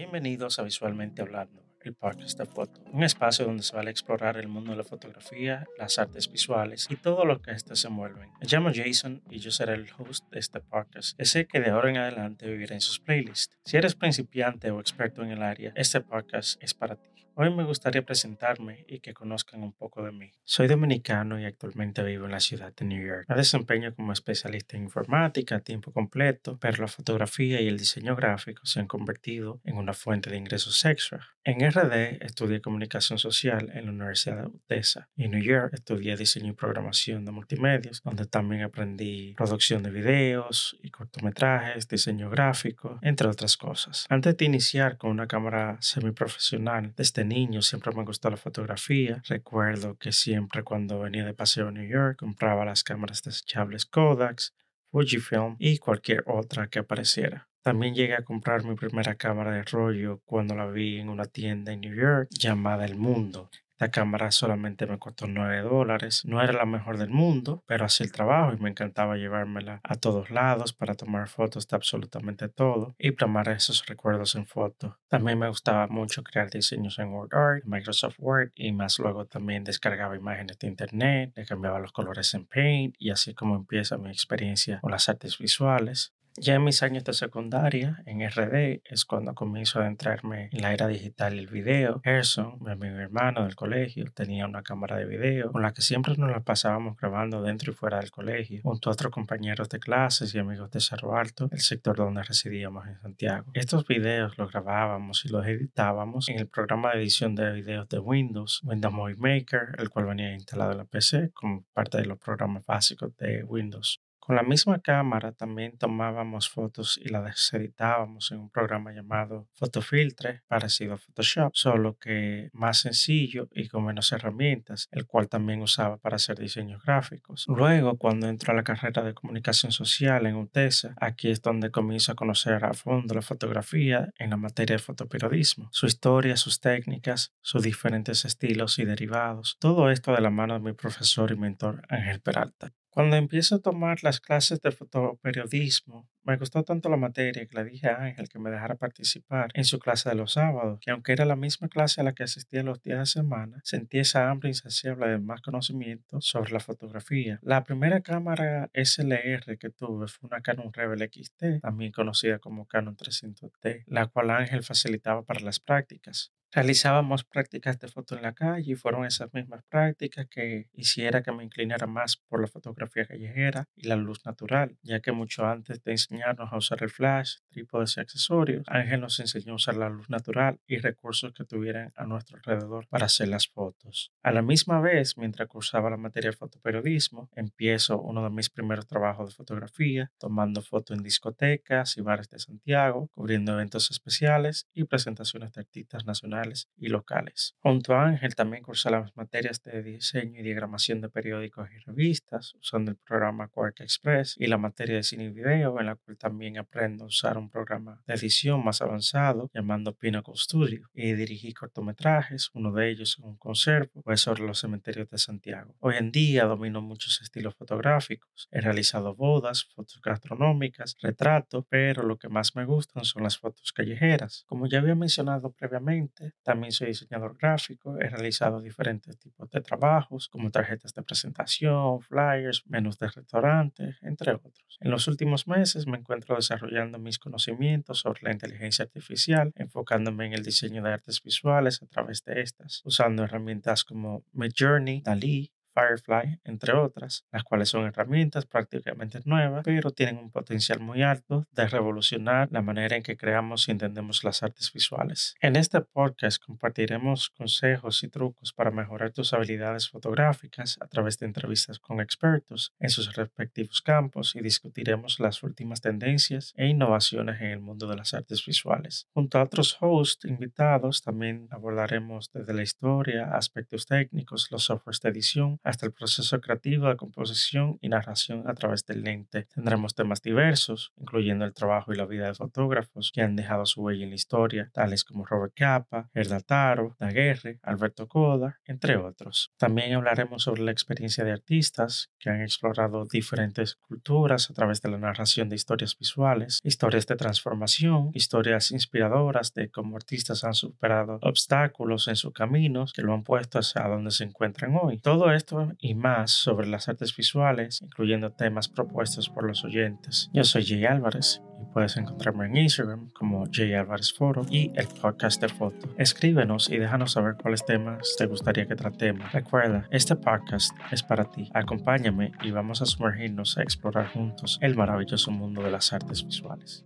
Bienvenidos a Visualmente Hablando, el podcast de foto, un espacio donde se va a explorar el mundo de la fotografía, las artes visuales y todo lo que éstas envuelven. Me llamo Jason y yo seré el host de este podcast. Y sé que de ahora en adelante viviré en sus playlists. Si eres principiante o experto en el área, este podcast es para ti. Hoy me gustaría presentarme y que conozcan un poco de mí. Soy dominicano y actualmente vivo en la ciudad de New York. Me desempeño como especialista en informática a tiempo completo, pero la fotografía y el diseño gráfico se han convertido en una fuente de ingresos extra. En RD estudié comunicación social en la Universidad de UTESA y en New York estudié diseño y programación de multimedios, donde también aprendí producción de videos y cortometrajes, diseño gráfico, entre otras cosas. Antes de iniciar con una cámara semiprofesional, desde niño siempre me gustó la fotografía. Recuerdo que siempre cuando venía de paseo a New York compraba las cámaras desechables Kodak, Fujifilm y cualquier otra que apareciera. También llegué a comprar mi primera cámara de rollo cuando la vi en una tienda en New York llamada El Mundo. La cámara solamente me costó 9 dólares. No era la mejor del mundo, pero hacía el trabajo y me encantaba llevármela a todos lados para tomar fotos de absolutamente todo y plasmar esos recuerdos en foto. También me gustaba mucho crear diseños en WordArt, Microsoft Word y más luego también descargaba imágenes de internet, le cambiaba los colores en Paint y así como empieza mi experiencia con las artes visuales. Ya en mis años de secundaria, en RD, es cuando comienzo a adentrarme en la era digital y el video. Gerson, mi amigo hermano del colegio, tenía una cámara de video con la que siempre nos la pasábamos grabando dentro y fuera del colegio, junto a otros compañeros de clases y amigos de Cerro Alto, el sector donde residíamos en Santiago. Estos videos los grabábamos y los editábamos en el programa de edición de videos de Windows, Windows Movie Maker, el cual venía instalado en la PC como parte de los programas básicos de Windows. Con la misma cámara también tomábamos fotos y las editábamos en un programa llamado Photofiltre, parecido a Photoshop, solo que más sencillo y con menos herramientas, el cual también usaba para hacer diseños gráficos. Luego, cuando entro a la carrera de comunicación social en UTESA, aquí es donde comienzo a conocer a fondo la fotografía en la materia de fotoperiodismo, su historia, sus técnicas, sus diferentes estilos y derivados, todo esto de la mano de mi profesor y mentor Ángel Peralta. Cuando empiezo a tomar las clases de fotoperiodismo, me gustó tanto la materia que le dije a Ángel que me dejara participar en su clase de los sábados, que aunque era la misma clase a la que asistía los días de semana, sentí esa hambre insaciable de más conocimiento sobre la fotografía. La primera cámara SLR que tuve fue una Canon Rebel XT, también conocida como Canon 300T, la cual Ángel facilitaba para las prácticas. Realizábamos prácticas de foto en la calle y fueron esas mismas prácticas que hiciera que me inclinara más por la fotografía callejera y la luz natural, ya que mucho antes de enseñarnos a usar el flash, trípodes y accesorios, Ángel nos enseñó a usar la luz natural y recursos que tuvieran a nuestro alrededor para hacer las fotos. A la misma vez, mientras cursaba la materia de fotoperiodismo, empiezo uno de mis primeros trabajos de fotografía, tomando fotos en discotecas y bares de Santiago, cubriendo eventos especiales y presentaciones de artistas nacionales y locales. Junto a Ángel también cursé las materias de diseño y diagramación de periódicos y revistas, usando el programa Quark Express y la materia de cine y video, en la cual también aprendo a usar un programa de edición más avanzado llamado Pinnacle Studio y dirigí cortometrajes, uno de ellos en un conservo, pues sobre los cementerios de Santiago. Hoy en día domino muchos estilos fotográficos, he realizado bodas, fotos gastronómicas, retratos, pero lo que más me gustan son las fotos callejeras. Como ya había mencionado previamente, también soy diseñador gráfico, he realizado diferentes tipos de trabajos como tarjetas de presentación, flyers, menús de restaurantes, entre otros. En los últimos meses me encuentro desarrollando mis conocimientos sobre la inteligencia artificial, enfocándome en el diseño de artes visuales a través de estas, usando herramientas como Midjourney, Dalí, Firefly, entre otras, las cuales son herramientas prácticamente nuevas, pero tienen un potencial muy alto de revolucionar la manera en que creamos y entendemos las artes visuales. En este podcast compartiremos consejos y trucos para mejorar tus habilidades fotográficas a través de entrevistas con expertos en sus respectivos campos y discutiremos las últimas tendencias e innovaciones en el mundo de las artes visuales. Junto a otros hosts invitados, también abordaremos desde la historia, aspectos técnicos, los softwares de edición, hasta el proceso creativo de composición y narración a través del lente. Tendremos temas diversos, incluyendo el trabajo y la vida de fotógrafos que han dejado su huella en la historia, tales como Robert Capa, Herda Taro, Daguerre, Alberto Coda, entre otros. También hablaremos sobre la experiencia de artistas que han explorado diferentes culturas a través de la narración de historias visuales, historias de transformación, historias inspiradoras de cómo artistas han superado obstáculos en sus caminos que lo han puesto hacia donde se encuentran hoy. Todo y más sobre las artes visuales, incluyendo temas propuestos por los oyentes. Yo soy Jay Álvarez y puedes encontrarme en Instagram como Jay Álvarez Foro y el podcast de foto. Escríbenos y déjanos saber cuáles temas te gustaría que tratemos. Recuerda, este podcast es para ti. Acompáñame y vamos a sumergirnos a explorar juntos el maravilloso mundo de las artes visuales.